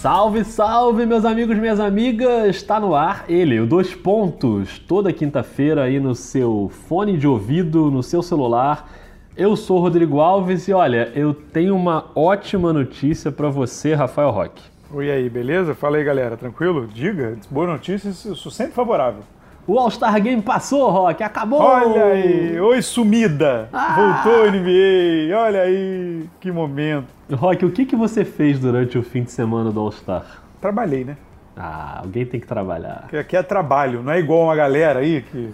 Salve, salve, meus amigos, minhas amigas! Está no ar ele, o Dois Pontos, toda quinta-feira aí no seu fone de ouvido, no seu celular. Eu sou o Rodrigo Alves e olha, eu tenho uma ótima notícia para você, Rafael Roque. Oi aí, beleza? Fala aí, galera, tranquilo? Diga, boas notícias, eu sou sempre favorável. O All-Star Game passou, Rock, acabou! Olha aí, oi sumida! Ah! Voltou NBA, olha aí, que momento. Rock, o que, que você fez durante o fim de semana do All-Star? Trabalhei, né? Ah, alguém tem que trabalhar. Porque aqui é trabalho, não é igual uma galera aí que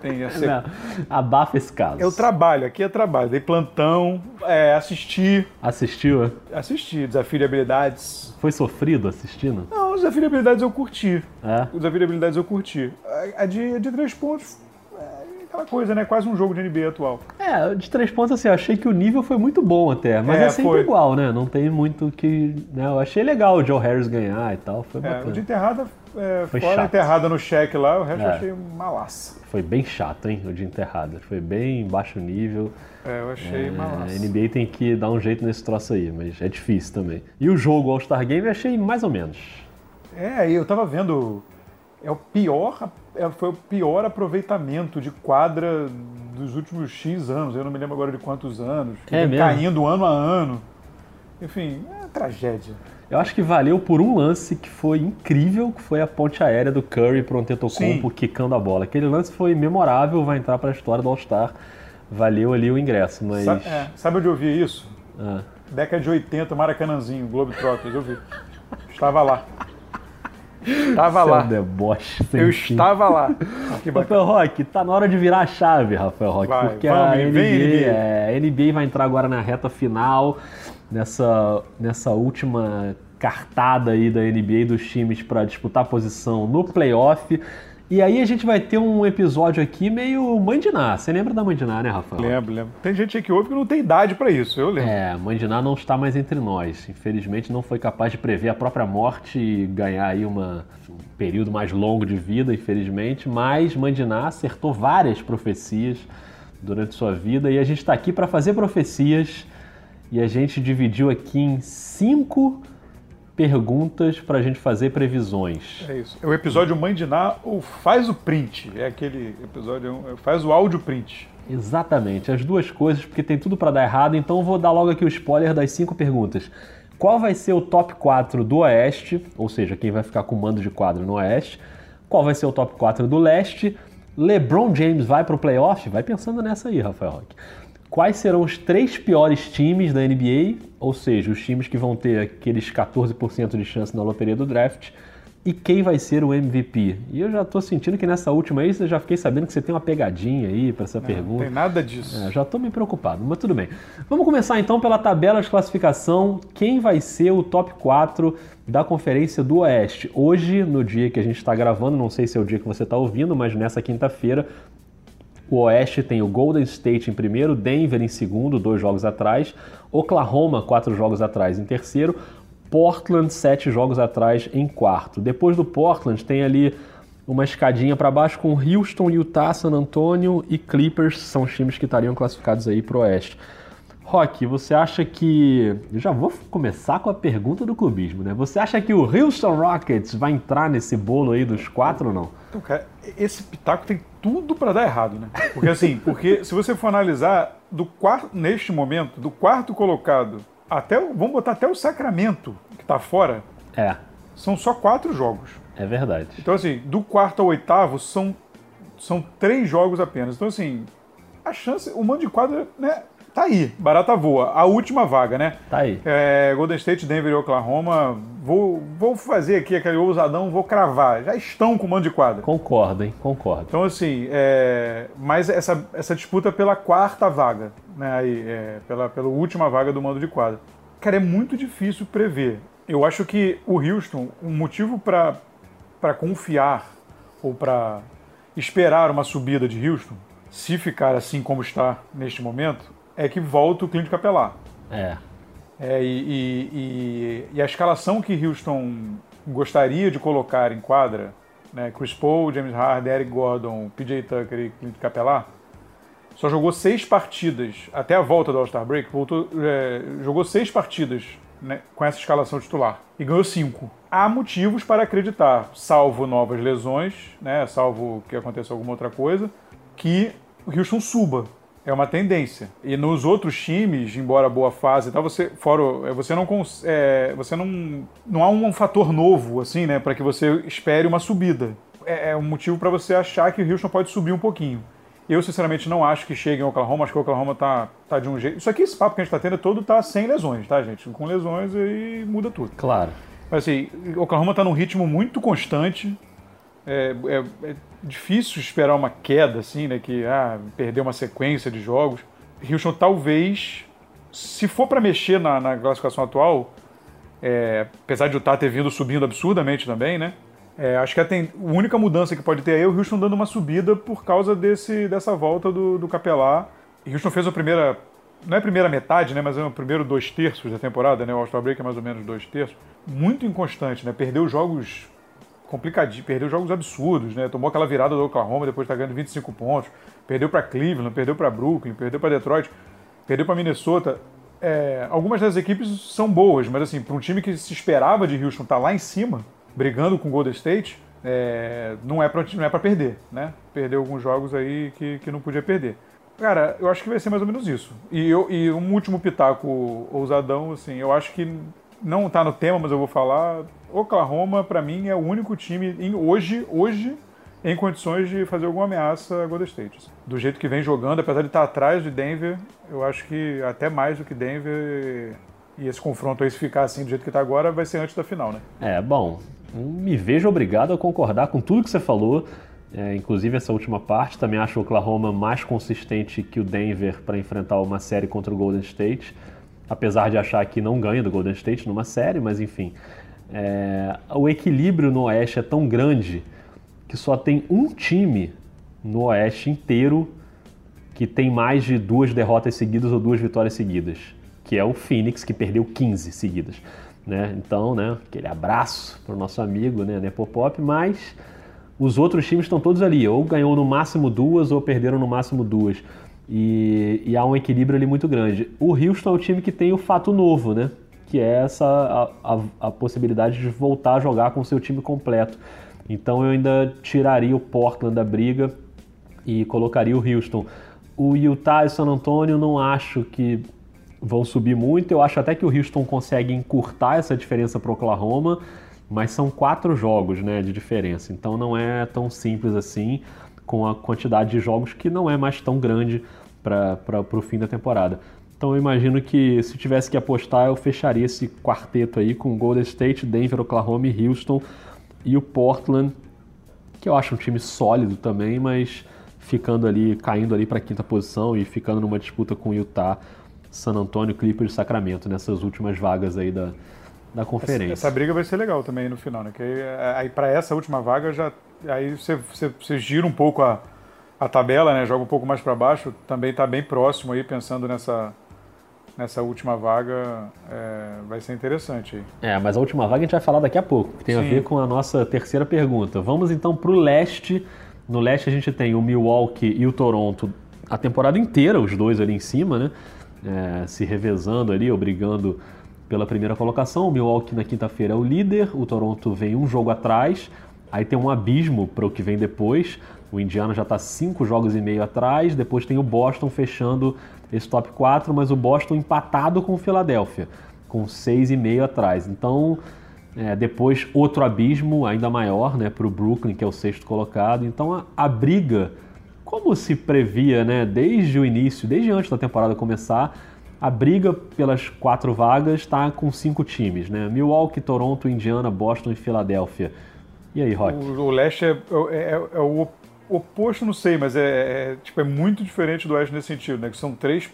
tem essa... Não, abafa esse caso. É o trabalho, aqui é trabalho. Dei plantão, é, assisti. Assistiu? Assisti, desafio de habilidades. Foi sofrido assistindo? Não, o desafio de habilidades eu curti. É? O desafio de habilidades eu curti. A de, a de três pontos é aquela coisa, né? Quase um jogo de NBA atual. É, de três pontos, assim, eu achei que o nível foi muito bom até, mas é, é sempre foi. igual, né? Não tem muito que. Né? Eu achei legal o Joe Harris ganhar e tal, foi É, bacana. o de enterrada, é, Foi fora a chato. enterrada no cheque lá, o resto eu É. achei malaça. Foi bem chato, hein, o de enterrada. Foi bem baixo nível. É, eu achei É, malaça. a NBA tem que dar um jeito nesse troço aí, mas é difícil também. E o jogo All-Star Game eu achei mais ou menos. É, eu tava vendo. É o pior. é, foi o pior aproveitamento de quadra dos últimos X anos. Eu não me lembro agora de quantos anos. É mesmo? Caindo ano a ano. Enfim, é tragédia. Eu acho que valeu por um lance que foi incrível, que foi a ponte aérea do Curry pro Antetokounmpo Sim. quicando a bola. Aquele lance foi memorável, vai entrar pra história do All-Star. Valeu ali o ingresso, mas... Sa- é, sabe onde eu vi isso? Ah. Década de 80, Maracanãzinho, Globetrotters, eu vi. Estava lá. Estava é lá. um deboche sem Eu fim. estava lá. Rafael Roque, tá na hora de virar a chave, Rafael Roque, Vai, porque vamos, a NBA, NBA. é, a NBA vai entrar agora na reta final, nessa, nessa última cartada aí da NBA dos times para disputar posição no playoff. E aí a gente vai ter um episódio aqui meio Mandiná. Você lembra da Mandiná, né, Rafael? Lembro, lembro. Tem gente que ouve que não tem idade pra isso, eu lembro. É, Mandiná não está mais entre nós. Infelizmente não foi capaz de prever a própria morte e ganhar aí uma, um período mais longo de vida, infelizmente. Mas Mandiná acertou várias profecias durante sua vida e a gente está aqui para fazer profecias e a gente dividiu aqui em cinco perguntas para a gente fazer previsões. É isso. É o episódio Mãe de Ná, o faz o print. É aquele episódio, é, faz o áudio print. Exatamente, as duas coisas, porque tem tudo para dar errado, então eu vou dar logo aqui o spoiler das cinco perguntas. Qual vai ser o top 4 do Oeste, ou seja, quem vai ficar com o mando de quadro no Oeste? Qual vai ser o top 4 do Leste? LeBron James vai para o playoff? Vai pensando nessa aí, Rafael Roque. Quais serão os três piores times da NBA, ou seja, os times que vão ter aqueles 14% de chance na loteria do draft? E quem vai ser o MVP? E eu já tô sentindo que nessa última aí, eu já fiquei sabendo que você tem uma pegadinha aí para essa Não pergunta. tem nada disso. É, já tô meio preocupado, mas tudo bem. Vamos começar então pela tabela de classificação. Quem vai ser o top 4 da Conferência do Oeste? Hoje, no dia que a gente está gravando, não sei se é o dia que você está ouvindo, mas nessa quinta-feira, o Oeste tem o Golden State em primeiro, Denver em segundo, dois jogos atrás, Oklahoma, quatro jogos atrás em terceiro, Portland, sete jogos atrás em quarto. Depois do Portland, tem ali uma escadinha para baixo com Houston, Utah, San Antonio e Clippers, são os times que estariam classificados aí para o Oeste. Rock, você acha que. Eu já vou começar com a pergunta do clubismo, né? Você acha que o Houston Rockets vai entrar nesse bolo aí dos quatro ou não? Então, cara, esse pitaco tem tudo pra dar errado, né? Porque assim, porque se você for analisar do quarto, neste momento, do quarto colocado até o, vamos botar até o Sacramento que tá fora, É, são só quatro jogos. é verdade. Então assim, do quarto ao oitavo são são três jogos apenas. Então assim, a chance, o mando de quadra, né? Tá aí, barata voa. A última vaga, né? Tá aí. É, Golden State, Denver e Oklahoma. Vou, vou fazer aqui aquele ousadão, vou cravar. Já estão com mando de quadra. Concordo, hein? Concordo. Então, assim, é, mas essa, essa disputa pela quarta vaga, né? Aí, é, pela, pela última vaga do mando de quadra. Cara, é muito difícil prever. Eu acho que o Houston, um motivo para confiar ou para esperar uma subida de Houston, se ficar assim como está neste momento, é que volta o Clint Capelar. É. É, e, e- e- e a escalação que Houston gostaria de colocar em quadra, né, Chris Paul, James Harden, Eric Gordon, PJ Tucker e Clint Capela, só jogou seis partidas até a volta do All-Star Break, voltou, é, jogou seis partidas né, com essa escalação titular e ganhou cinco. Há motivos para acreditar, salvo novas lesões, né, salvo que aconteça alguma outra coisa, que o Houston suba. É uma tendência. E nos outros times, embora boa fase, tá, você fora, é, você não é, você não não há um fator novo assim, né, para que você espere uma subida. É, é um motivo para você achar que o Houston pode subir um pouquinho. Eu, sinceramente, não acho que chegue em Oklahoma. Acho que o Oklahoma tá, tá de um jeito. Isso aqui, esse papo que a gente tá tendo, é todo tá sem lesões, tá, gente? Com lesões aí muda tudo. Claro. Mas assim, o Oklahoma tá num ritmo muito constante. É, é, é, difícil esperar uma queda, assim, né? Que ah, perder uma sequência de jogos. Houston talvez, se for para mexer na, na, classificação atual, é, apesar de Utah ter vindo subindo absurdamente também, né? É, acho que a, tem, a, única mudança que pode ter aí é o Houston dando uma subida por causa desse, dessa volta do, do Capelá. Houston fez a primeira, não é a primeira metade, né, mas é o primeiro dois terços da temporada, né, o All-Star Break é mais ou menos dois terços. Muito inconstante, né, perdeu jogos complicadinhos, perdeu jogos absurdos, né, tomou aquela virada do Oklahoma depois de estar ganhando 25 pontos, perdeu para Cleveland, perdeu para Brooklyn, perdeu para Detroit, perdeu para Minnesota. É, algumas das equipes são boas, mas assim, para um time que se esperava de Houston estar tá lá em cima, brigando com o Golden State, é, não é para é perder, né? Perdeu alguns jogos aí que, que não podia perder. Cara, eu acho que vai ser mais ou menos isso. E, eu, e um último pitaco ousadão, assim, eu acho que não está no tema, mas eu vou falar. Oklahoma, para mim, é o único time em, hoje, hoje em condições de fazer alguma ameaça a Golden State. Do jeito que vem jogando, apesar de estar atrás de Denver, eu acho que até mais do que Denver. E esse confronto aí, se ficar assim do jeito que está agora, vai ser antes da final, né? É, bom, me vejo obrigado a concordar com tudo que você falou. É, inclusive essa última parte, também acho o Oklahoma mais consistente que o Denver para enfrentar uma série contra o Golden State, apesar de achar que não ganha do Golden State numa série, mas enfim. É, o equilíbrio no Oeste é tão grande que só tem um time no Oeste inteiro que tem mais de duas derrotas seguidas ou duas vitórias seguidas, que é o Phoenix, que perdeu 15 seguidas. Né? Então, né, aquele abraço para o nosso amigo né, Nepopop, mas os outros times estão todos ali, ou ganhou no máximo duas ou perderam no máximo duas. E, e, há um equilíbrio ali muito grande. O Houston é o time que tem o fato novo, né? Que é essa a, a, a possibilidade de voltar a jogar com o seu time completo. Então eu ainda tiraria o Portland da briga e colocaria o Houston. O Utah e San Antonio não acho que vão subir muito. Eu acho até que o Houston consegue encurtar essa diferença para o Oklahoma, mas são quatro jogos né, de diferença, então não é tão simples assim com a quantidade de jogos que não é mais tão grande para o fim da temporada. Então eu imagino que se tivesse que apostar, eu fecharia esse quarteto aí com Golden State, Denver, Oklahoma e Houston e o Portland, que eu acho um time sólido também, mas ficando ali, caindo ali para a quinta posição e ficando numa disputa com o Utah San Antonio, Clippers e Sacramento nessas últimas vagas aí da, da conferência. Essa, essa, briga vai ser legal também no final, né? Que aí, aí para essa última vaga já aí você, você, você gira um pouco a, a tabela, né? Joga um pouco mais para baixo, também está bem próximo aí pensando nessa nessa última vaga é, vai ser interessante. É, mas a última vaga a gente vai falar daqui a pouco, que tem Sim. a ver com a nossa terceira pergunta. Vamos então para o leste. No leste a gente tem o Milwaukee e o Toronto a temporada inteira, os dois ali em cima, né? é, se revezando ali, ou brigando pela primeira colocação. O Milwaukee na quinta-feira é o líder, o Toronto vem um jogo atrás, aí tem um abismo para o que vem depois. O Indiana já está cinco jogos e meio atrás, depois tem o Boston fechando esse top 4, mas o Boston empatado com o Philadelphia, com seis e meio atrás. Então, é, depois outro abismo ainda maior né, para o Brooklyn, que é o sexto colocado. Então a, a briga como se previa, né, desde o início, desde antes da temporada começar, a briga pelas quatro vagas está com cinco times, né? Milwaukee, Toronto, Indiana, Boston e Filadélfia. E aí, Rock? O, o leste é, é, é, é, o oposto, não sei, mas é, é, tipo, é muito diferente do oeste nesse sentido, né? Que são três,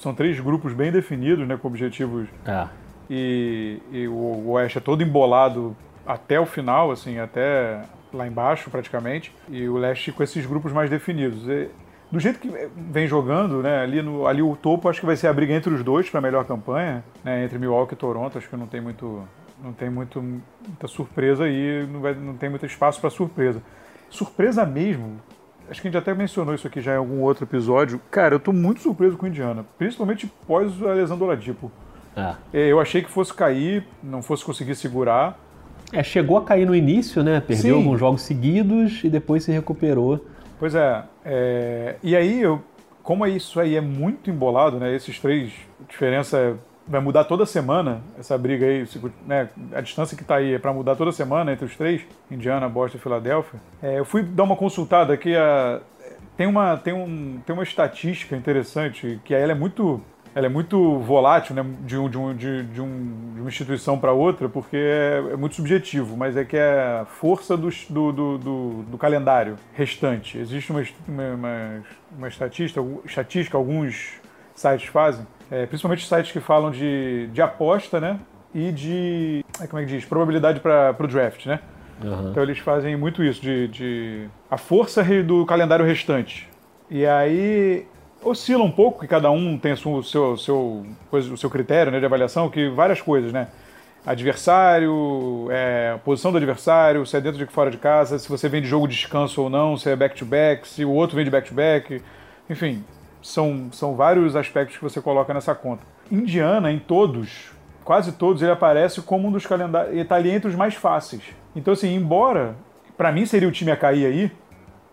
são três grupos bem definidos, né? Com objetivos. É. E, e o, o oeste é todo embolado até o final, assim, até lá embaixo praticamente, e o leste com esses grupos mais definidos. E, do jeito que vem jogando, né, ali, no, ali o topo acho que vai ser a briga entre os dois para a melhor campanha, né, entre Milwaukee e Toronto, acho que não tem muito não tem muito, muita surpresa aí, não, vai, não tem muito espaço para surpresa. Surpresa mesmo, acho que a gente até mencionou isso aqui já em algum outro episódio. Cara, eu tô muito surpreso com o Indiana, principalmente pós a lesão do Oladipo. É. Eu achei que fosse cair, não fosse conseguir segurar. É, chegou a cair no início, né? Perdeu Sim. alguns jogos seguidos e depois se recuperou. Pois é. é... E aí, eu, como isso aí é muito embolado, né? Esses três, diferença vai mudar toda semana, essa briga aí, né? A distância que está aí é para mudar toda semana entre os três, Indiana, Boston e Filadélfia. É, eu fui dar uma consultada aqui, a, tem, uma, tem, um, tem uma estatística interessante, que ela é muito ela é muito volátil né, de, um, de, um, de, de, um, de uma instituição para outra, porque é, é, muito subjetivo, mas é que é a força do, do, do, do calendário restante. Existe uma, uma, uma estatística, estatística, alguns sites fazem, é, principalmente sites que falam de, de aposta né, e de, é, como é que diz, probabilidade para o draft, né? Uhum. Então eles fazem muito isso, de, de a força do calendário restante. E aí oscila um pouco, que cada um tem o seu, seu, o seu critério né, de avaliação, que várias coisas, né? Adversário, é, posição do adversário, se é dentro de fora de casa, se você vem de jogo de descanso ou não, se é back-to-back, -back, se o outro vem de back-to-back, -back, enfim, são, são vários aspectos que você coloca nessa conta. Indiana, em todos, quase todos, ele aparece como um dos calendários, está ali entre os mais fáceis. Então, assim, embora, para mim seria o time a cair aí,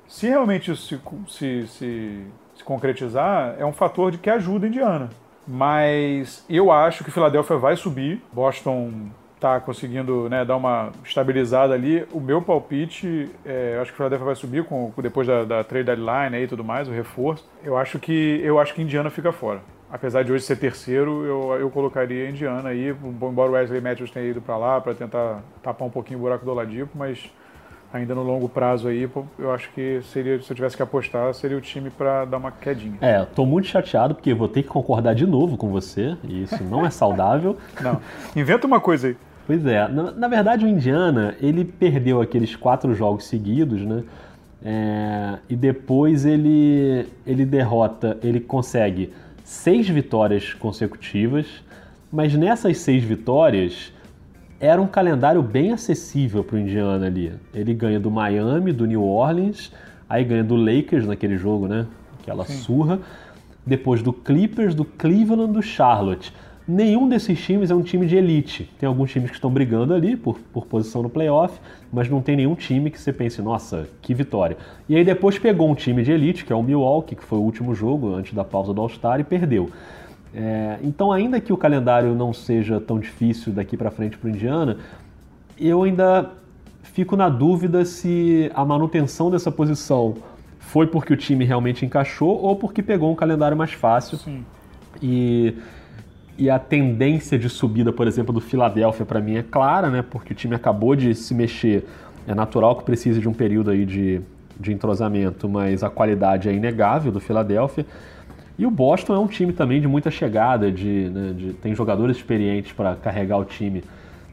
se realmente isso se, se, se se concretizar, é um fator de que ajuda a Indiana. Mas eu acho que Filadélfia vai subir. Boston está conseguindo né, dar uma estabilizada ali. O meu palpite, é, eu acho que Filadélfia vai subir com, depois da, da trade deadline e tudo mais, o reforço. Eu acho que eu acho que Indiana fica fora. Apesar de hoje ser terceiro, eu, eu colocaria Indiana aí, embora o Wesley Matthews tenha ido para lá para tentar tapar um pouquinho o buraco do Oladipo, mas ainda no longo prazo aí, eu acho que seria, se eu tivesse que apostar, seria o time para dar uma quedinha. É, tô muito chateado porque vou ter que concordar de novo com você, e isso não é saudável. não. Inventa uma coisa aí. Pois é, na, na, verdade o Indiana, ele perdeu aqueles quatro jogos seguidos, né? É, e depois ele, ele derrota, ele consegue seis vitórias consecutivas, mas nessas seis vitórias era um calendário bem acessível para o Indiana ali. Ele ganha do Miami, do New Orleans, aí ganha do Lakers naquele jogo, né? Aquela Sim. surra. Depois do Clippers, do Cleveland, do Charlotte. Nenhum desses times é um time de elite. Tem alguns times que estão brigando ali por, por posição no playoff, mas não tem nenhum time que você pense, nossa, que vitória. E aí depois pegou um time de elite, que é o Milwaukee, que foi o último jogo antes da pausa do All-Star, e perdeu. É, então, ainda que o calendário não seja tão difícil daqui para frente para o Indiana, eu ainda fico na dúvida se a manutenção dessa posição foi porque o time realmente encaixou ou porque pegou um calendário mais fácil. Sim. E, e a tendência de subida, por exemplo, do Philadelphia para mim é clara, né? Porque o time acabou de se mexer. É natural que precise de um período aí de, de entrosamento, mas a qualidade é inegável do Philadelphia. E o Boston é um time também de muita chegada, de, né, de tem jogadores experientes para carregar o time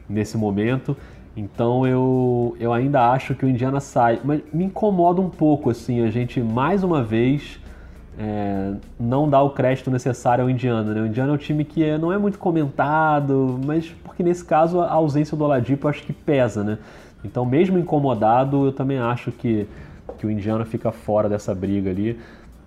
nesse momento. Então eu, eu ainda acho que o Indiana sai. Mas me incomoda um pouco assim, a gente mais uma vez é, não dá o crédito necessário ao Indiana. Né? O Indiana é um time que é, não é muito comentado, mas porque nesse caso a ausência do Oladipo acho que pesa, né? Então mesmo incomodado, eu também acho que, que o Indiana fica fora dessa briga ali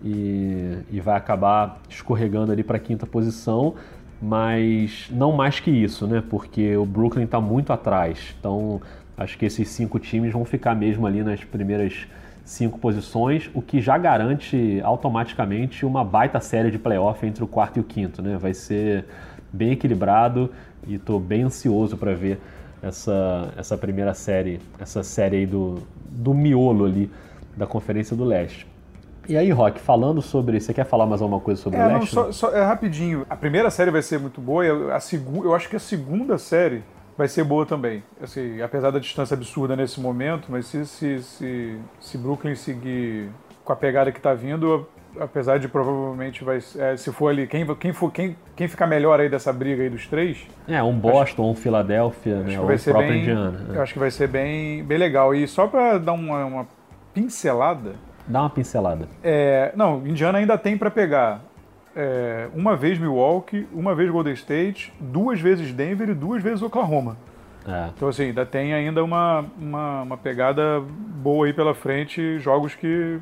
e, e vai acabar escorregando ali para a quinta posição, mas não mais que isso, né? Porque o Brooklyn está muito atrás. Então acho que esses cinco times vão ficar mesmo ali nas primeiras cinco posições, o que já garante automaticamente uma baita série de playoff entre o quarto e o quinto, né? Vai ser bem equilibrado e estou bem ansioso para ver essa, essa primeira série, essa série aí do, do miolo ali da Conferência do Leste. E aí, Rock, falando sobre. Você quer falar mais alguma coisa sobre é, o Leste? Não, só, só, é rapidinho. A primeira série vai ser muito boa, a segunda, eu acho que a segunda série vai ser boa também. Assim, apesar da distância absurda nesse momento, mas se, se, se, se Brooklyn seguir com a pegada que está vindo, apesar de provavelmente vai é, se for ali quem quem for quem, quem ficar melhor aí dessa briga aí dos três é um Boston acho, um Philadelphia né, ou o próprio bem, Indiana eu acho que vai ser bem bem legal e só para dar uma, uma pincelada Dá uma pincelada. É, não, Indiana ainda tem para pegar é, uma vez Milwaukee, uma vez Golden State, duas vezes Denver e duas vezes Oklahoma. É. Então, assim, ainda tem ainda uma, uma, uma, pegada boa aí pela frente, jogos que,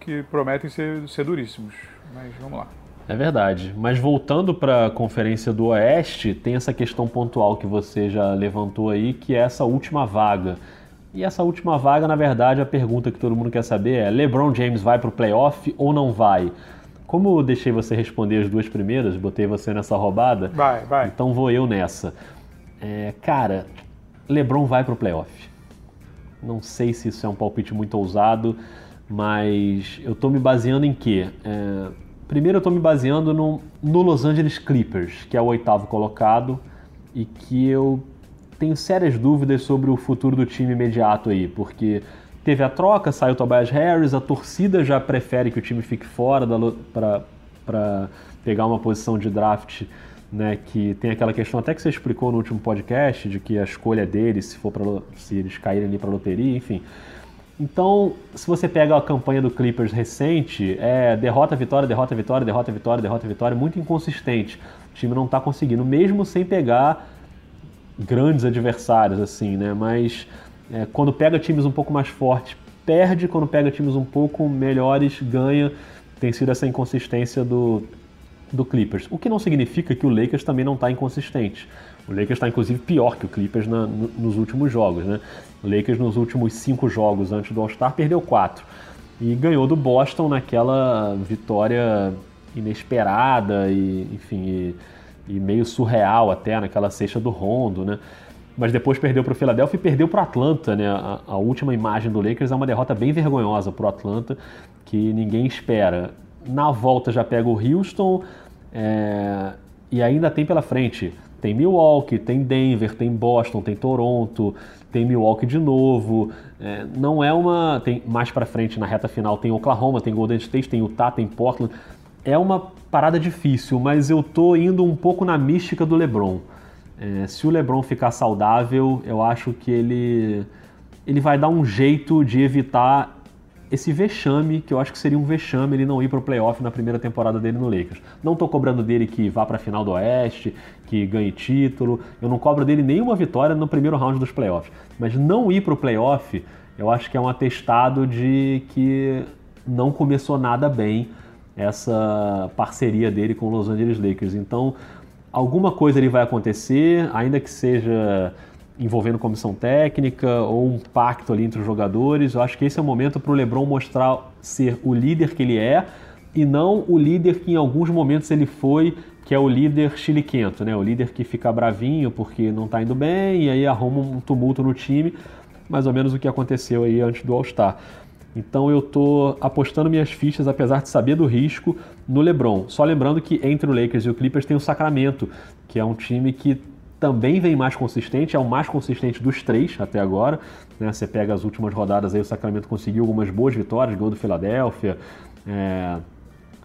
que prometem ser, ser duríssimos. Mas vamos lá. É verdade. Mas voltando para a conferência do Oeste, tem essa questão pontual que você já levantou aí, que é essa última vaga. E essa última vaga, na verdade, a pergunta que todo mundo quer saber é: LeBron James vai para o playoff ou não vai? Como eu deixei você responder as duas primeiras, botei você nessa roubada. Vai, vai. Então vou eu nessa. É, cara, LeBron vai para o playoff. Não sei se isso é um palpite muito ousado, mas eu estou me baseando em quê? É, primeiro eu estou me baseando no, no Los Angeles Clippers, que é o oitavo colocado e que eu tenho sérias dúvidas sobre o futuro do time imediato aí, porque teve a troca, saiu o Tobias Harris, a torcida já prefere que o time fique fora para pegar uma posição de draft né, que tem aquela questão até que você explicou no último podcast de que a escolha deles, se for pra, se eles caírem ali para loteria, enfim. Então, se você pega a campanha do Clippers recente, é derrota, vitória, derrota, vitória, derrota, vitória, derrota, vitória, muito inconsistente. O time não está conseguindo, mesmo sem pegar grandes adversários, assim, né? Mas é, quando pega times um pouco mais fortes, perde, quando pega times um pouco melhores, ganha. Tem sido essa inconsistência do, do Clippers. O que não significa que o Lakers também não está inconsistente. O Lakers está inclusive pior que o Clippers na, no, nos últimos jogos. Né? O Lakers nos últimos cinco jogos antes do All-Star perdeu quatro. E ganhou do Boston naquela vitória inesperada e, enfim, e, e meio surreal até, naquela cesta do Rondo, né? Mas depois perdeu para o Philadelphia e perdeu para o Atlanta, né? A, a, última imagem do Lakers é uma derrota bem vergonhosa para o Atlanta, que ninguém espera. Na volta já pega o Houston é, e ainda tem pela frente. Tem Milwaukee, tem Denver, tem Boston, tem Toronto, tem Milwaukee de novo. É, não é uma. Tem mais para frente na reta final tem Oklahoma, tem Golden State, tem Utah, tem Portland. É uma parada difícil, mas eu tô indo um pouco na mística do LeBron. É, se o LeBron ficar saudável, eu acho que ele ele vai dar um jeito de evitar esse vexame, que eu acho que seria um vexame ele não ir para o playoff na primeira temporada dele no Lakers. Não estou cobrando dele que vá para a final do Oeste, que ganhe título, eu não cobro dele nenhuma vitória no primeiro round dos playoffs. Mas não ir para o playoff, eu acho que é um atestado de que não começou nada bem essa parceria dele com os Los Angeles Lakers. Então, alguma coisa ele vai acontecer, ainda que seja envolvendo comissão técnica ou um pacto ali entre os jogadores. Eu acho que esse é o momento para o LeBron mostrar ser o líder que ele é e não o líder que em alguns momentos ele foi, que é o líder chiliquento, né? O líder que fica bravinho porque não está indo bem e aí arruma um tumulto no time, mais ou menos o que aconteceu aí antes do All-Star. Então eu tô apostando minhas fichas, apesar de saber do risco, no LeBron. Só lembrando que entre o Lakers e o Clippers tem o Sacramento, que é um time que também vem mais consistente, é o mais consistente dos três até agora. Né? Você pega as últimas rodadas aí, o Sacramento conseguiu algumas boas vitórias, gol do Philadelphia. É...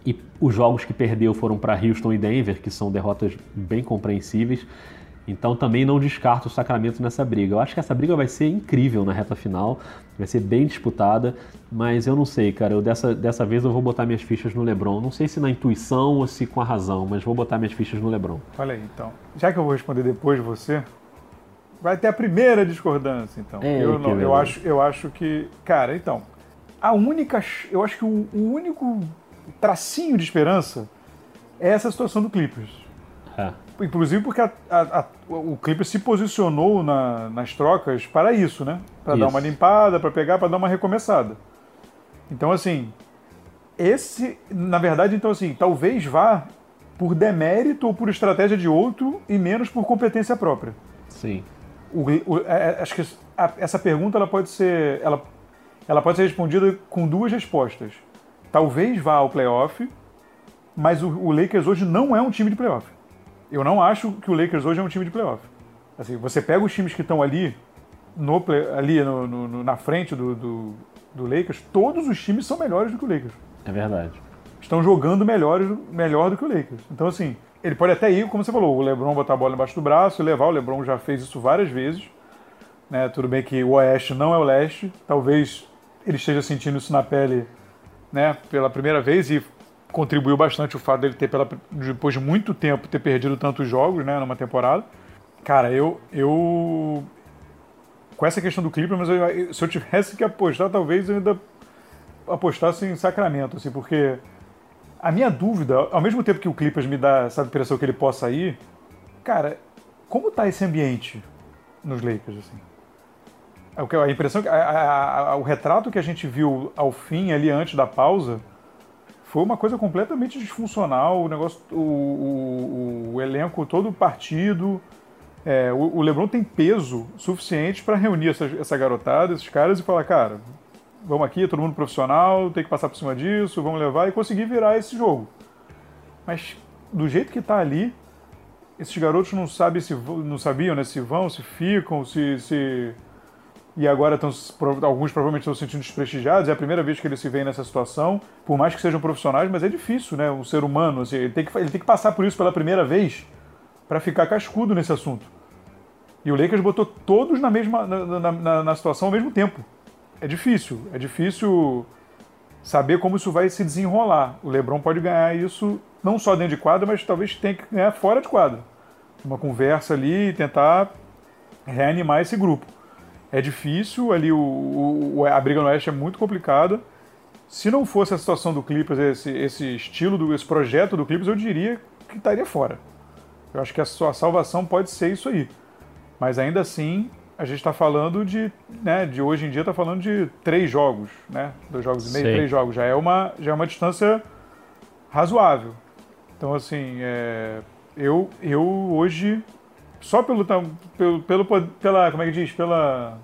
E os jogos que perdeu foram para Houston e Denver, que são derrotas bem compreensíveis. Então também não descarto o Sacramento nessa briga. Eu acho que essa briga vai ser incrível na reta final, vai ser bem disputada, mas eu não sei, cara. Eu dessa, dessa vez eu vou botar minhas fichas no LeBron. Não sei se na intuição ou se com a razão, mas vou botar minhas fichas no LeBron. Olha aí, então. Já que eu vou responder depois de você, vai ter a primeira discordância, então. É, eu, não, eu, acho, eu acho que. Cara, então. A única. Eu acho que o, o único tracinho de esperança é essa situação do Clippers. É. Inclusive porque a, a, a, o Clippers se posicionou na, nas trocas para isso, né? Para dar uma limpada, para pegar, para dar uma recomeçada. Então, assim, esse, na verdade, então, assim, talvez vá por demérito ou por estratégia de outro e menos por competência própria. Sim. O, o, é, é acho que a, essa pergunta ela pode ser, ela, ela pode ser respondida com duas respostas. Talvez vá ao playoff, mas o, o Lakers hoje não é um time de playoff. Eu não acho que o Lakers hoje é um time de playoff. Assim, você pega os times que estão ali, no, ali no, no, na frente do, do, do, Lakers, todos os times são melhores do que o Lakers. É verdade. Estão jogando melhores, melhor do que o Lakers. Então, assim, ele pode até ir, como você falou, o LeBron botar a bola embaixo do braço e levar. O LeBron já fez isso várias vezes. Né? Tudo bem que o Oeste não é o Leste. Talvez ele esteja sentindo isso na pele né, pela primeira vez e contribuiu bastante o fato dele ter, pela, depois de muito tempo, ter perdido tantos jogos né, numa temporada. Cara, eu. eu com essa questão do Clipper, mas eu, se eu tivesse que apostar, talvez eu ainda apostasse em Sacramento, assim, porque A minha dúvida, ao mesmo tempo que o Clippers me dá essa impressão que ele possa ir, cara, como tá esse ambiente nos Lakers, assim? É a impressão, a, a, a, o retrato que a gente viu ao fim, ali antes da pausa, foi uma coisa completamente disfuncional. O negócio, o, o, o elenco todo partido. É, o, o, LeBron tem peso suficiente para reunir essa, essa garotada, esses caras, e falar, cara, vamos aqui, todo mundo profissional, tem que passar por cima disso, vamos levar e conseguir virar esse jogo. Mas do jeito que está ali, esses garotos não sabem se não sabiam, né, se vão, se ficam, se, se e agora estão, alguns provavelmente estão se sentindo desprestigiados, é a primeira vez que eles se veem nessa situação, por mais que sejam profissionais, mas é difícil, né? Um ser humano, assim, ele, tem que, ele tem que passar por isso pela primeira vez para ficar cascudo nesse assunto. E o Lakers botou todos na mesma na, na, na, situação ao mesmo tempo. É difícil, é difícil saber como isso vai se desenrolar. O LeBron pode ganhar isso não só dentro de quadra, mas talvez tenha que ganhar fora de quadra. Uma conversa ali e tentar reanimar esse grupo é difícil, ali o, o, a briga no Oeste é muito complicada. Se não fosse a situação do Clippers, esse, esse estilo, do, esse projeto do Clippers, eu diria que estaria fora. Eu acho que a sua salvação pode ser isso aí. Mas ainda assim, a gente está falando de, né, de hoje em dia está falando de três jogos, né? Dois jogos e meio, Sim. três jogos. Já é uma, já é uma distância razoável. Então, assim, é, eu, eu hoje só pelo, pelo, pelo pela, como é que diz, pela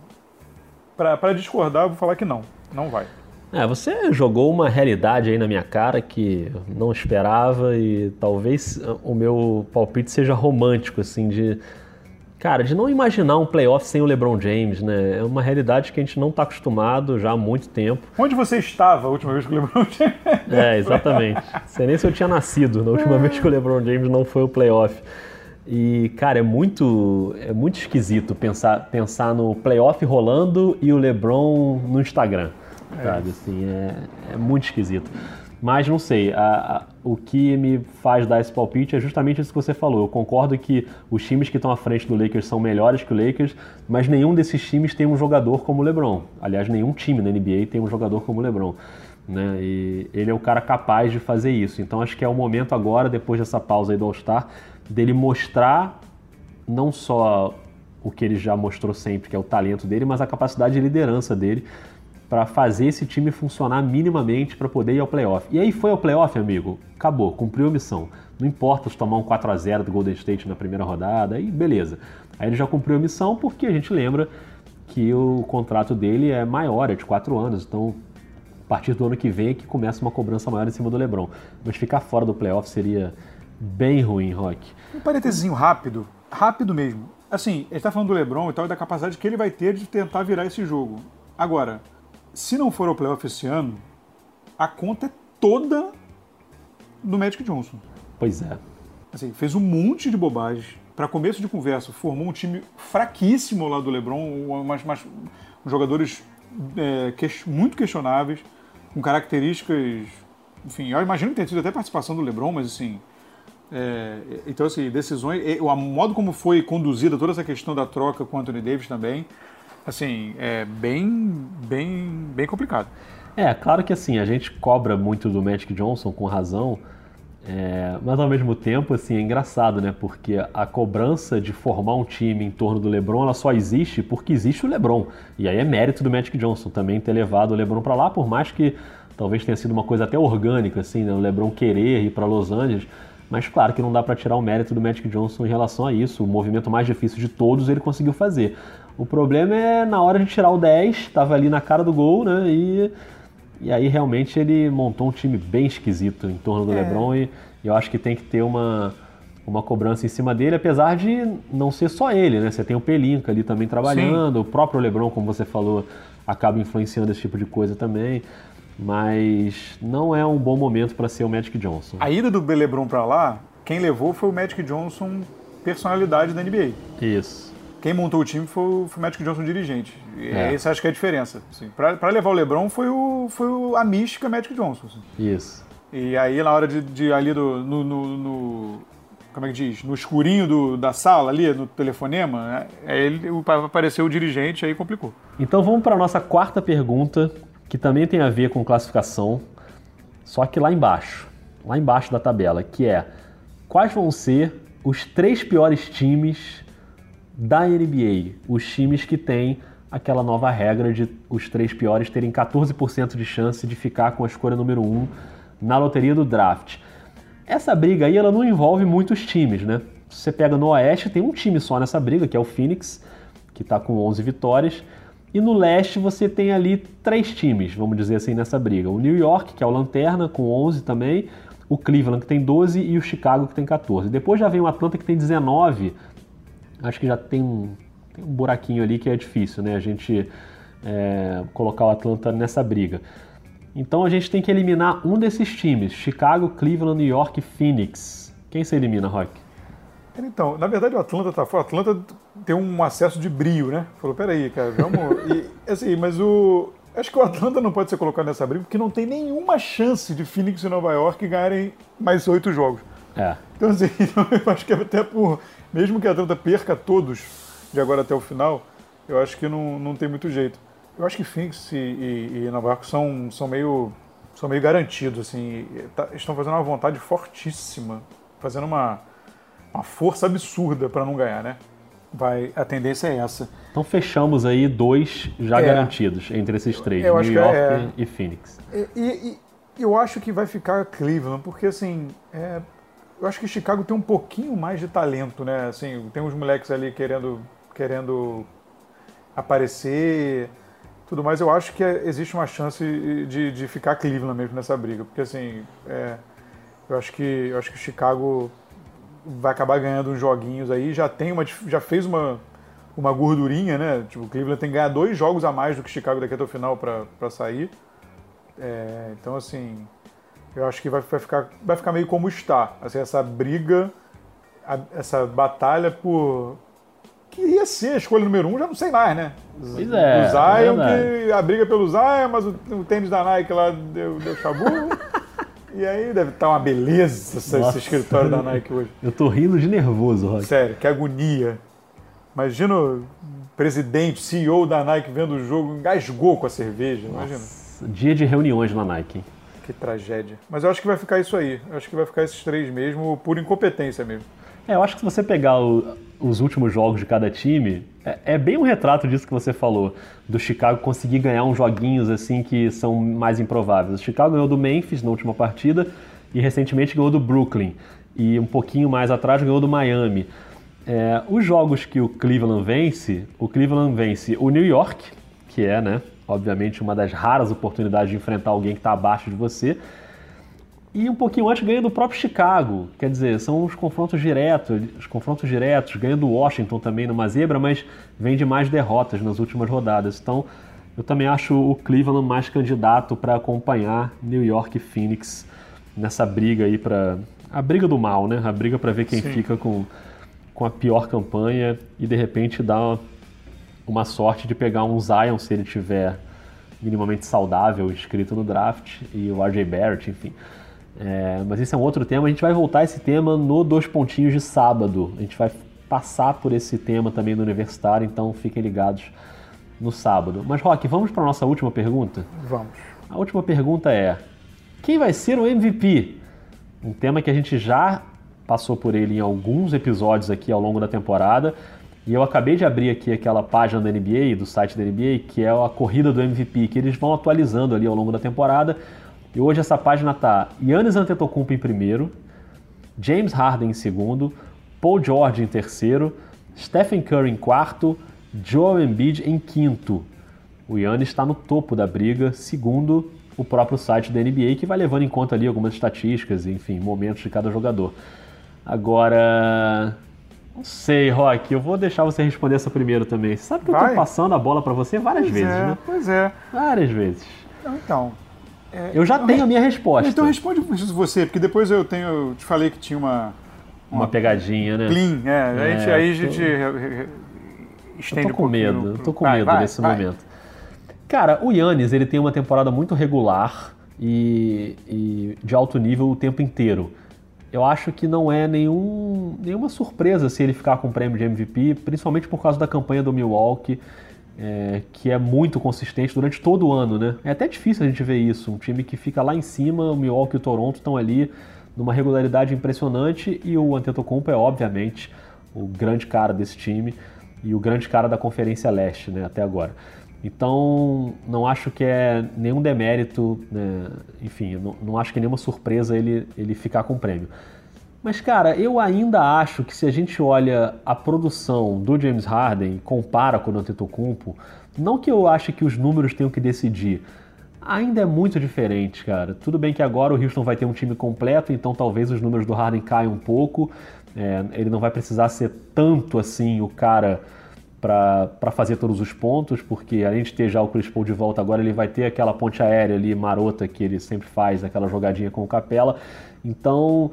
para discordar, eu vou falar que não, não vai. É, você jogou uma realidade aí na minha cara que não esperava e talvez o meu palpite seja romântico, assim, de. Cara, de não imaginar um playoff sem o LeBron James, né? É uma realidade que a gente não está acostumado já há muito tempo. Onde você estava a última vez que o LeBron James? É, exatamente. Sei nem se eu tinha nascido na última vez que o LeBron James não foi o playoff. E, cara, é muito, é muito esquisito pensar, pensar no playoff rolando e o LeBron no Instagram. É. Sabe? Assim, é, é muito esquisito. Mas não sei, a, a, o que me faz dar esse palpite é justamente isso que você falou. Eu concordo que os times que estão à frente do Lakers são melhores que o Lakers, mas nenhum desses times tem um jogador como o LeBron. Aliás, nenhum time na NBA tem um jogador como o LeBron. Né? E ele é o cara capaz de fazer isso. Então acho que é o momento agora, depois dessa pausa aí do All-Star, dele mostrar não só o que ele já mostrou sempre, que é o talento dele, mas a capacidade de liderança dele para fazer esse time funcionar minimamente para poder ir ao playoff. E aí foi ao playoff, amigo, acabou, cumpriu a missão. Não importa se tomar um 4 a 0 do Golden State na primeira rodada, aí beleza. Aí ele já cumpriu a missão porque a gente lembra que o contrato dele é maior, é de 4 anos, então a partir do ano que vem é que começa uma cobrança maior em cima do LeBron. Mas ficar fora do playoff seria bem ruim, Rock. Um parênteses rápido, rápido mesmo. Assim, ele está falando do LeBron e tal, e da capacidade que ele vai ter de tentar virar esse jogo. Agora, se não for o playoff esse ano, a conta é toda do Magic Johnson. Pois é. Assim, fez um monte de bobagem. Para começo de conversa, formou um time fraquíssimo lá do LeBron, mas, mas jogadores é, que, muito questionáveis, com características. Enfim, eu imagino que tenha tido até participação do LeBron, mas assim, é, então, assim, decisões. O modo como foi conduzida toda essa questão da troca com o Anthony Davis também, assim, é bem, bem, bem complicado. É, claro que assim, a gente cobra muito do Magic Johnson com razão, é, mas ao mesmo tempo, assim, é engraçado, né? Porque a cobrança de formar um time em torno do LeBron, ela só existe porque existe o LeBron. E aí é mérito do Magic Johnson também ter levado o LeBron para lá, por mais que talvez tenha sido uma coisa até orgânica, assim, né? O LeBron querer ir para Los Angeles. Mas claro que não dá para tirar o mérito do Magic Johnson em relação a isso. O movimento mais difícil de todos ele conseguiu fazer. O problema é na hora de tirar o 10, estava ali na cara do gol, né? E, e aí realmente ele montou um time bem esquisito em torno do é. LeBron e, e eu acho que tem que ter uma, uma cobrança em cima dele, apesar de não ser só ele, né? Você tem o Pelinka ali também trabalhando, Sim. o próprio LeBron, como você falou, acaba influenciando esse tipo de coisa também mas não é um bom momento para ser o Magic Johnson. A ida do LeBron para lá, quem levou foi o Magic Johnson, personalidade da NBA. Isso. Quem montou o time foi o, foi o Magic Johnson dirigente. É. Essa acho que é a diferença. Assim, para levar o LeBron foi, o, foi o, a mística Magic Johnson. Assim. Isso. E aí na hora de, de ali do, no, no, no, como é que diz? No escurinho do, da sala ali, no telefonema, né? aí ele, apareceu o dirigente, aí complicou. Então vamos para nossa quarta pergunta, que também tem a ver com classificação, só que lá embaixo. lá embaixo da tabela, que é quais vão ser os três piores times da NBA, os times que têm aquela nova regra de os três piores terem 14% de chance de ficar com a escolha número 1 na loteria do draft. Essa briga aí ela não envolve muitos times, né? Você pega no Oeste, tem um time só nessa briga, que é o Phoenix, que está com 11 vitórias. E no Leste você tem ali três times, vamos dizer assim, nessa briga. O New York, que é o Lanterna, com 11 também. O Cleveland, que tem 12. E o Chicago, que tem 14. Depois já vem o Atlanta, que tem 19. Acho que já tem um, tem um buraquinho ali que é difícil, né? A gente é, colocar o Atlanta nessa briga. Então a gente tem que eliminar um desses times: Chicago, Cleveland, New York e Phoenix. Quem você elimina, Rock? Então, na verdade o Atlanta tá fora. O Atlanta tem um acesso de brio, né? Falou, peraí, cara, vamos. e, assim, mas o. Acho que o Atlanta não pode ser colocado nessa briga porque não tem nenhuma chance de Phoenix e Nova York ganharem mais oito jogos. É. Então, assim, eu acho que até por. Mesmo que a Atlanta perca todos de agora até o final, eu acho que não, não tem muito jeito. Eu acho que Phoenix e, e, e Nova York são, são, meio, são meio garantidos, assim. Tá, estão fazendo uma vontade fortíssima, fazendo uma, uma força absurda para não ganhar, né? Vai, a tendência é essa. Então fechamos aí dois já é, garantidos entre esses três, New York é, e Phoenix. E, e, eu acho que vai ficar Cleveland, porque assim, é, eu acho que Chicago tem um pouquinho mais de talento, né? Assim, tem uns moleques ali querendo, querendo aparecer, tudo mais. Eu acho que é, existe uma chance de, de ficar Cleveland mesmo nessa briga, porque assim, é, eu acho que eu acho que Chicago vai acabar ganhando uns joguinhos aí, já tem uma já fez uma uma gordurinha, né? Tipo, o Cleveland tem que ganhar dois jogos a mais do que Chicago daqui até o final para sair. É, então, assim, eu acho que vai, vai, ficar, vai ficar meio como está. Assim, essa briga, a, essa batalha por. Que ia ser a escolha número um, já não sei mais, né? Pois é. O Zion, é que a briga pelo Zion, mas o, o tênis da Nike lá deu, deu chabu. E aí deve estar tá uma beleza esse escritório da Nike hoje. Eu tô rindo de nervoso, Rock. Sério, que agonia. Imagina o presidente, CEO da Nike vendo o jogo, engasgou com a cerveja, Nossa. imagina. Dia de reuniões na Nike. Que tragédia. Mas eu acho que vai ficar isso aí. Eu acho que vai ficar esses três mesmo, por incompetência mesmo. É, eu acho que se você pegar o, os últimos jogos de cada time, é, é, bem um retrato disso que você falou, do Chicago conseguir ganhar uns joguinhos assim que são mais improváveis. O Chicago ganhou do Memphis na última partida e recentemente ganhou do Brooklyn. E um pouquinho mais atrás ganhou do Miami. É, os jogos que o Cleveland vence, o Cleveland vence o New York, que é, né, obviamente, uma das raras oportunidades de enfrentar alguém que está abaixo de você. E um pouquinho antes ganha do próprio Chicago. Quer dizer, são os confrontos diretos, os confrontos diretos, ganha do Washington também numa zebra, mas vem de mais derrotas nas últimas rodadas. Então, eu também acho o Cleveland mais candidato para acompanhar New York e Phoenix nessa briga aí para a briga do mal, né? A briga para ver quem Sim. fica com, com a pior campanha e de repente dar uma, uma sorte de pegar um Zion se ele tiver minimamente saudável inscrito no draft e o RJ Barrett, enfim. É, mas esse é um outro tema. A gente vai voltar a esse tema no Dois Pontinhos de sábado. A gente vai passar por esse tema também no Universitário, então fiquem ligados no sábado. Mas, Rock, vamos para a nossa última pergunta? Vamos. A última pergunta é: quem vai ser o MVP? Um tema que a gente já passou por ele em alguns episódios aqui ao longo da temporada. E eu acabei de abrir aqui aquela página da NBA, do site da NBA, que é a corrida do MVP, que eles vão atualizando ali ao longo da temporada. E hoje essa página tá Yannis Antetokounmpo em primeiro, James Harden em segundo, Paul George em terceiro, Stephen Curry em quarto, Joel Embiid em quinto. O Yannis está no topo da briga, segundo o próprio site da NBA, que vai levando em conta ali algumas estatísticas, enfim, momentos de cada jogador. Agora, não sei, Rock, eu vou deixar você responder essa primeiro também. Você sabe que Vai. eu tô passando a bola para você várias pois vezes, é, né? Pois é. Várias vezes. Então, é, eu já tenho a minha resposta. Então responde você, porque depois eu tenho. Eu te falei que tinha uma. Uma, uma pegadinha, né? Clean, é. é a gente, aí a gente estende eu tô com um medo, eu tô com vai, medo vai, nesse vai. momento. Cara, o Yannis, ele tem uma temporada muito regular e, e, de alto nível o tempo inteiro. Eu acho que não é nenhum, nenhuma surpresa se ele ficar com o prêmio de MVP, principalmente por causa da campanha do Milwaukee é, que é muito consistente durante todo o ano, né? É até difícil a gente ver isso. Um time que fica lá em cima, o Milwaukee e o Toronto estão ali numa regularidade impressionante e o Antetokounmpo é obviamente o grande cara desse time e o grande cara da Conferência Leste, né, até agora. Então, não acho que é nenhum demérito, né, enfim, não, não acho que é nenhuma surpresa ele, ele ficar com o prêmio. Mas, cara, eu ainda acho que se a gente olha a produção do James Harden e compara com o Antetokounmpo, não que eu ache que os números tenham que decidir, ainda é muito diferente, cara. Tudo bem que agora o Houston vai ter um time completo, então talvez os números do Harden caiam um pouco. É, ele não vai precisar ser tanto assim o cara para fazer todos os pontos, porque além de ter já o Chris Paul de volta agora, ele vai ter aquela ponte aérea ali marota que ele sempre faz, aquela jogadinha com o Capela. Então,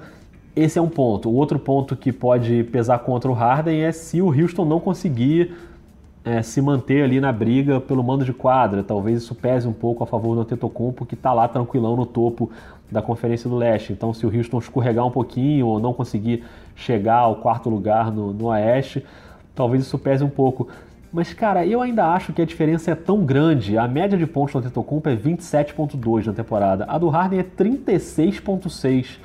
esse é um ponto. O outro ponto que pode pesar contra o Harden é se o Houston não conseguir é, se manter ali na briga pelo mando de quadra. Talvez isso pese um pouco a favor do Antetokounmpo, que está lá tranquilão no topo da Conferência do Leste. Então, se o Houston escorregar um pouquinho ou não conseguir chegar ao quarto lugar no, no Oeste, talvez isso pese um pouco. Mas, cara, eu ainda acho que a diferença é tão grande. A média de pontos do Antetokounmpo é 27.2 na temporada. A do Harden é 36.6.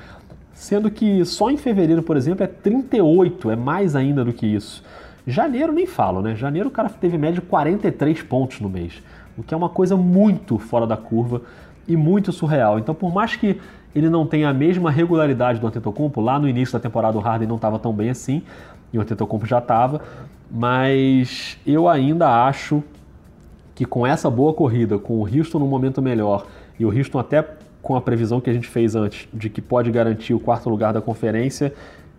Sendo que só em fevereiro, por exemplo, é 38, é mais ainda do que isso. Janeiro nem falo, né? Janeiro o cara teve média de 43 pontos no mês, o que é uma coisa muito fora da curva e muito surreal. Então, por mais que ele não tenha a mesma regularidade do Antetokounmpo, lá no início da temporada o Harden não estava tão bem assim, e o Antetokounmpo já estava, mas eu ainda acho que com essa boa corrida, com o Houston no momento melhor, e o Houston até com a previsão que a gente fez antes de que pode garantir o quarto lugar da conferência,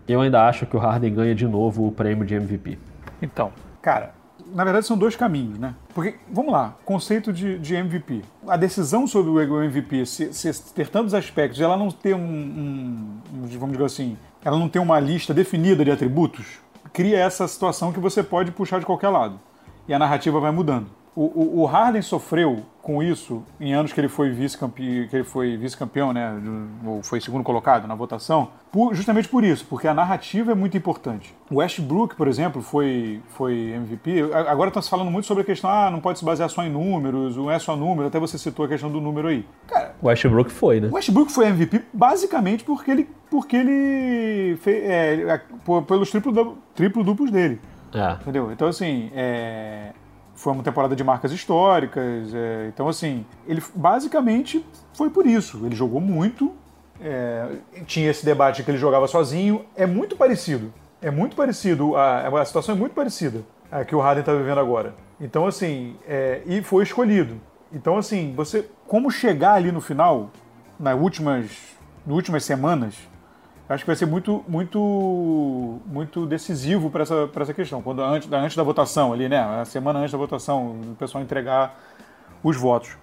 eu ainda acho que o Harden ganha de novo o prêmio de MVP. Então, cara, na verdade são dois caminhos, né? Porque, vamos lá, conceito de, de MVP. A decisão sobre o MVP se, se ter tantos aspectos, ela não ter um, um, vamos dizer assim, ela não ter uma lista definida de atributos, cria essa situação que você pode puxar de qualquer lado. E a narrativa vai mudando. O, o, o Harden sofreu com isso em anos que ele foi vice-campeão, que ele foi vice-campeão, né, ou foi segundo colocado na votação, por, justamente por isso, porque a narrativa é muito importante. O Westbrook, por exemplo, foi foi MVP. Agora está se falando muito sobre a questão, ah, não pode se basear só em números, não é só número. Até você citou a questão do número aí. Cara, o Westbrook foi, né? O Westbrook foi MVP basicamente porque ele porque ele fez, é, é pelos triplo, triplo duplos dele. É. Entendeu? Então assim, é, foi uma temporada de marcas históricas. É, então, assim, ele basicamente foi por isso. Ele jogou muito. É, tinha esse debate que ele jogava sozinho. É muito parecido. É muito parecido. A, a situação é muito parecida a que o Harden está vivendo agora. Então, assim, é, e foi escolhido. Então, assim, você como chegar ali no final, nas últimas, nas últimas semanas, acho que vai ser muito, muito, muito decisivo para essa, essa questão. Quando antes, antes da votação ali, né? A semana antes da votação, o pessoal entregar os votos.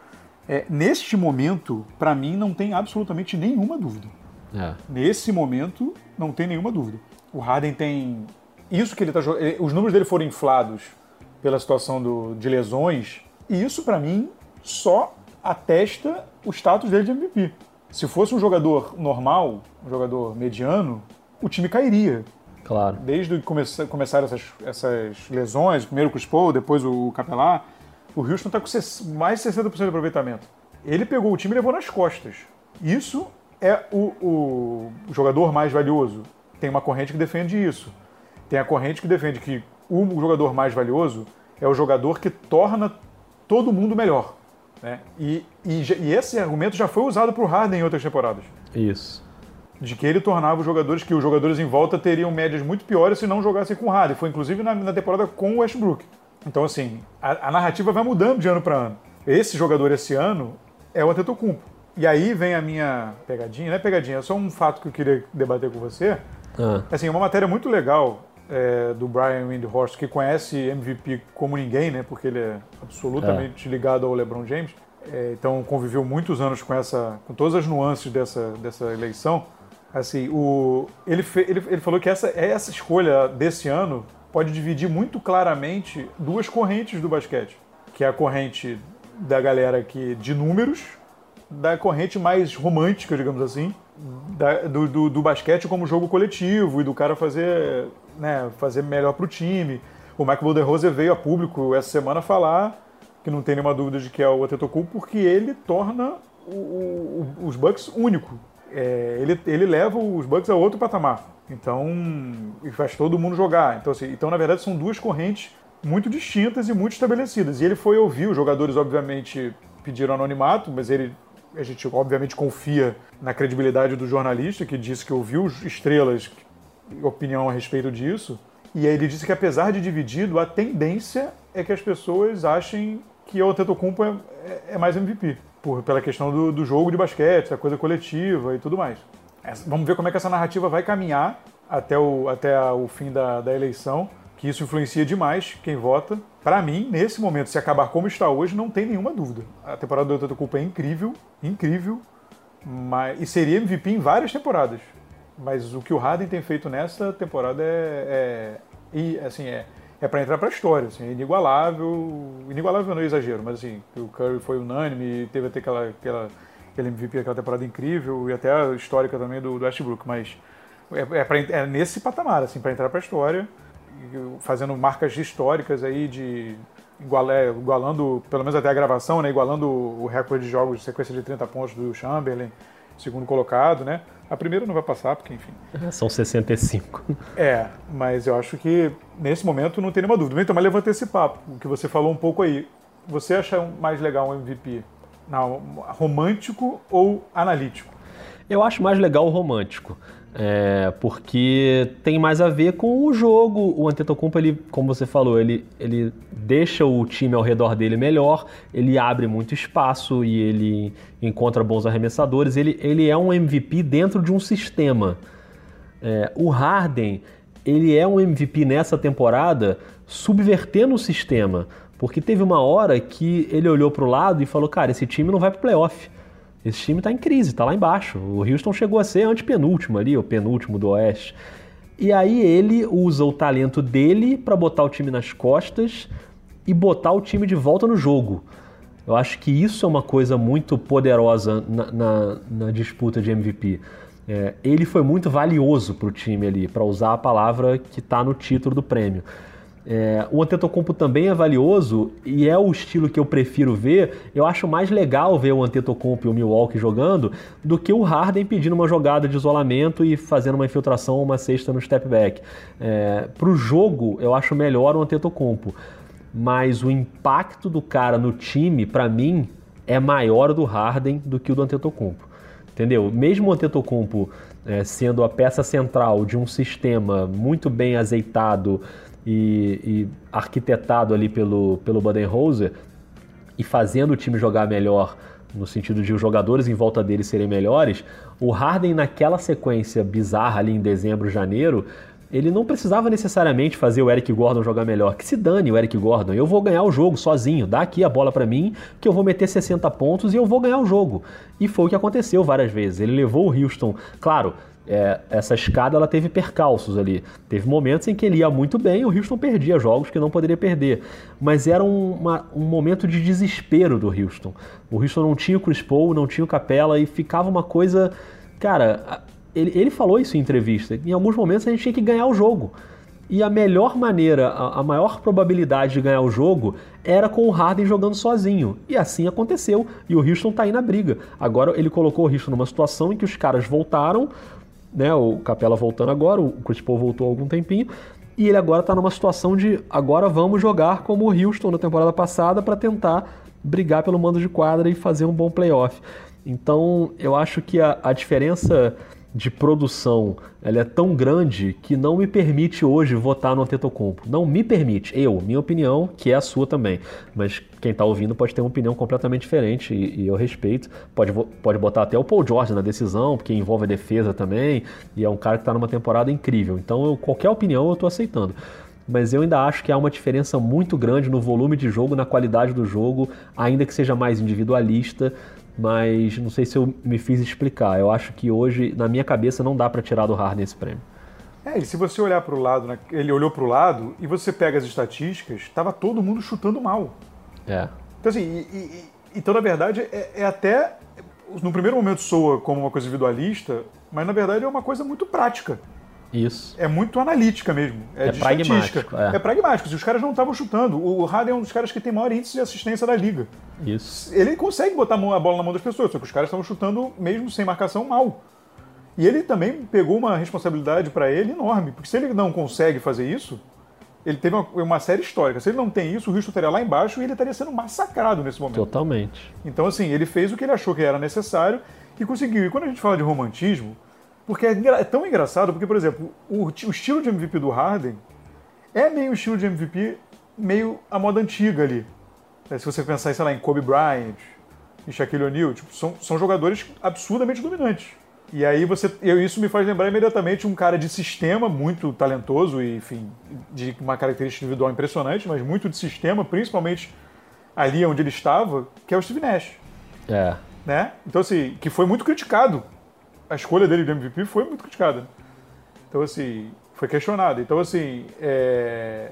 É, neste momento, para mim, não tem absolutamente nenhuma dúvida. É. Nesse momento, não tem nenhuma dúvida. O Harden tem isso que ele está jogando. Os números dele foram inflados pela situação do, de lesões. E isso, para mim, só atesta o status dele de MVP. Se fosse um jogador normal, um jogador mediano, o time cairia. Claro. Desde que come começaram essas, essas lesões, primeiro o Chris Paul, depois o Capelá, o Houston está com mais de 60% de aproveitamento. Ele pegou o time e levou nas costas. Isso é o, o jogador mais valioso. Tem uma corrente que defende isso. Tem a corrente que defende que o jogador mais valioso é o jogador que torna todo mundo melhor. Né? E, e, e, esse argumento já foi usado para o Harden em outras temporadas. Isso. De que ele tornava os jogadores, que os jogadores em volta teriam médias muito piores se não jogassem com o Harden. Foi inclusive na, na temporada com o Westbrook. Então, assim, a, a narrativa vai mudando de ano para ano. Esse jogador esse ano é o Antetokounmpo. E aí vem a minha pegadinha, não é pegadinha, é só um fato que eu queria debater com você. Ah. Assim, uma matéria muito legal é, do Brian Windhorst, que conhece MVP como ninguém, né? Porque ele é absolutamente é. ligado ao LeBron James. É, então conviveu muitos anos com essa, com todas as nuances dessa, dessa eleição. Assim, o, ele, fe, ele, ele falou que essa, essa escolha desse ano pode dividir muito claramente duas correntes do basquete, que é a corrente da galera que de números, da corrente mais romântica, digamos assim, da, do, do, do, basquete como jogo coletivo e do cara fazer, né, fazer melhor para o time. O Michael Budenholzer veio a público essa semana falar que não tem nenhuma dúvida de que é o Antetokounmpo, porque ele torna o, o, os Bucks único. É, ele, ele leva os Bucks a outro patamar. Então, e faz todo mundo jogar. Então, assim, então, na verdade, são duas correntes muito distintas e muito estabelecidas. E ele foi ouvir, os jogadores, obviamente, pediram anonimato, mas ele, a gente, obviamente, confia na credibilidade do jornalista, que disse que ouviu estrelas opinião a respeito disso. E aí ele disse que, apesar de dividido, a tendência é que as pessoas achem que o Antetokounmpo é, é, mais MVP, por, pela questão do, do, jogo de basquete, da coisa coletiva e tudo mais. Essa, vamos ver como é que essa narrativa vai caminhar até o, até o fim da, da eleição, que isso influencia demais quem vota. Para mim, nesse momento, se acabar como está hoje, não tem nenhuma dúvida. A temporada do Antetokounmpo é incrível, incrível, mas, e seria MVP em várias temporadas. Mas o que o Harden tem feito nessa temporada é, é, é assim, é é para entrar para a história, assim, é inigualável, inigualável não é exagero, mas assim, o Curry foi unânime, teve até aquela, aquela, aquele MVP, aquela temporada incrível e até a histórica também do, do Westbrook, mas é, é, pra, é nesse patamar, assim, para entrar para a história, fazendo marcas históricas aí de é, igualando, pelo menos até a gravação, né, igualando o recorde de jogos de sequência de 30 pontos do Chamberlain, segundo colocado, né? A primeira não vai passar, porque enfim. São 65. É, mas eu acho que nesse momento não tem nenhuma dúvida. Então, mas levanta esse papo, o que você falou um pouco aí. Você acha mais legal um MVP não, romântico ou analítico? Eu acho mais legal o romântico. É, porque tem mais a ver com o jogo. O Antetokounmpo, ele, como você falou, ele, ele deixa o time ao redor dele melhor, ele abre muito espaço e ele encontra bons arremessadores. Ele, ele é um MVP dentro de um sistema. É, o Harden, ele é um MVP nessa temporada subvertendo o sistema, porque teve uma hora que ele olhou para o lado e falou: Cara, esse time não vai para o playoff. Esse time está em crise, está lá embaixo. O Houston chegou a ser antepenúltimo ali, o penúltimo do Oeste. E aí ele usa o talento dele para botar o time nas costas e botar o time de volta no jogo. Eu acho que isso é uma coisa muito poderosa na, na, na disputa de MVP. É, ele foi muito valioso para o time ali, para usar a palavra que está no título do prêmio. É, o Antetokounmpo também é valioso e é o estilo que eu prefiro ver. Eu acho mais legal ver o Antetokounmpo e o Milwaukee jogando do que o Harden pedindo uma jogada de isolamento e fazendo uma infiltração ou uma cesta no step back. É, Para o jogo, eu acho melhor o Antetokounmpo, mas o impacto do cara no time, para mim, é maior do Harden do que o do Antetokounmpo. Entendeu? Mesmo o Antetokounmpo é, sendo a peça central de um sistema muito bem azeitado e, e arquitetado ali pelo, pelo Baden-Holzer e fazendo o time jogar melhor no sentido de os jogadores em volta dele serem melhores, o Harden naquela sequência bizarra ali em dezembro, janeiro, ele não precisava necessariamente fazer o Eric Gordon jogar melhor. Que se dane o Eric Gordon, eu vou ganhar o jogo sozinho. Dá aqui a bola para mim, que eu vou meter 60 pontos e eu vou ganhar o jogo. E foi o que aconteceu várias vezes. Ele levou o Houston, claro, é, essa escada ela teve percalços ali. Teve momentos em que ele ia muito bem e o Houston perdia jogos que não poderia perder. Mas era um, uma, um momento de desespero do Houston. O Houston não tinha o Chris Paul, não tinha o Capela e ficava uma coisa. Cara, ele, ele falou isso em entrevista. Em alguns momentos a gente tinha que ganhar o jogo. E a melhor maneira, a, maior probabilidade de ganhar o jogo era com o Harden jogando sozinho. E assim aconteceu. E o Houston tá aí na briga. Agora ele colocou o Houston numa situação em que os caras voltaram, né? O Capela voltando agora, o Chris Paul voltou há algum tempinho. E ele agora está numa situação de agora vamos jogar como o Houston na temporada passada para tentar brigar pelo mando de quadra e fazer um bom playoff. Então eu acho que a, a diferença de produção ela é tão grande que não me permite hoje votar no Antetokounmpo. Não me permite. Eu, minha opinião, que é a sua também. Mas quem está ouvindo pode ter uma opinião completamente diferente e, e, eu respeito. Pode, pode botar até o Paul George na decisão, porque envolve a defesa também. E é um cara que está numa temporada incrível. Então, eu, qualquer opinião eu estou aceitando mas eu ainda acho que há uma diferença muito grande no volume de jogo, na qualidade do jogo, ainda que seja mais individualista mas não sei se eu me fiz explicar. Eu acho que hoje, na minha cabeça, não dá para tirar do Harden esse prêmio. É, e se você olhar para o lado, né, ele olhou para o lado e você pega as estatísticas, estava todo mundo chutando mal. É. Então, assim, e, e, então, na verdade, é, é, até. No primeiro momento soa como uma coisa individualista, mas na verdade é uma coisa muito prática. Isso. É muito analítica mesmo. É, É de pragmático, é. É pragmático. Se os caras não estavam chutando, o Harden é um dos caras que tem maior índice de assistência da liga. Isso. Ele consegue botar a bola na mão das pessoas, só que os caras estavam chutando mesmo sem marcação mal. E ele também pegou uma responsabilidade para ele enorme, porque se ele não consegue fazer isso, ele teve uma, uma série histórica. Se ele não tem isso, o Houston estaria lá embaixo e ele estaria sendo massacrado nesse momento. Totalmente. Então, assim, ele fez o que ele achou que era necessário e conseguiu. E quando a gente fala de romantismo, porque é, é tão engraçado, porque, por exemplo, o, o estilo de MVP do Harden é meio o estilo de MVP, meio a moda antiga ali. É, se você pensar, sei lá, em Kobe Bryant, em Shaquille O'Neal, tipo, são, são jogadores absurdamente dominantes. E aí você, eu, isso me faz lembrar imediatamente um cara de sistema muito talentoso e, enfim, de uma característica individual impressionante, mas muito de sistema, principalmente ali onde ele estava, que é o Steve Nash É. né? Então, assim, que foi muito criticado. A escolha dele de MVP foi muito criticada. Então, assim, foi questionado. Então, assim, é...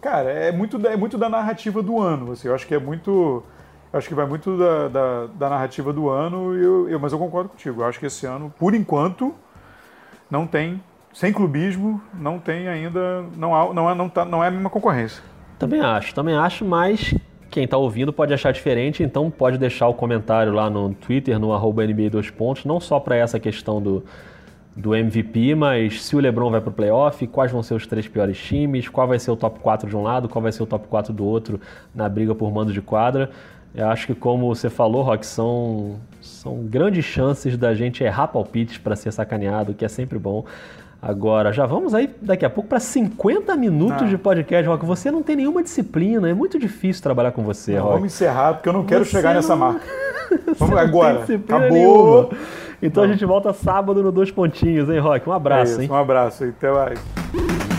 cara, é muito, é muito da narrativa do ano. Assim, eu acho que é muito. Acho que vai muito da, da, da narrativa do ano, eu, eu- mas eu concordo contigo. Eu acho que esse ano, por enquanto, não tem, sem clubismo, não tem ainda, não, há, não, é, não, tá, não é a mesma concorrência. Também acho, também acho, mas quem tá ouvindo pode achar diferente, então pode deixar o comentário lá no Twitter, no arroba NBA 2 pontos, não só para essa questão do, do MVP, mas se o LeBron vai pro playoff, quais vão ser os três piores times, qual vai ser o top 4 de um lado, qual vai ser o top 4 do outro na briga por mando de quadra. Eu acho que como você falou, Rock, são, são grandes chances da gente errar palpites para ser sacaneado, que é sempre bom. Agora, já vamos aí daqui a pouco para 50 minutos Ah. de podcast, Rock. Você não tem nenhuma disciplina, é muito difícil trabalhar com você, Não, Rock. vamos encerrar, porque eu não quero Você chegar nessa não- marca. Vamos Não agora. Acabou. nenhuma. Então Não. a gente volta sábado no Dois Pontinhos, hein, Rock? Um É abraço, isso, hein? um abraço. Até mais.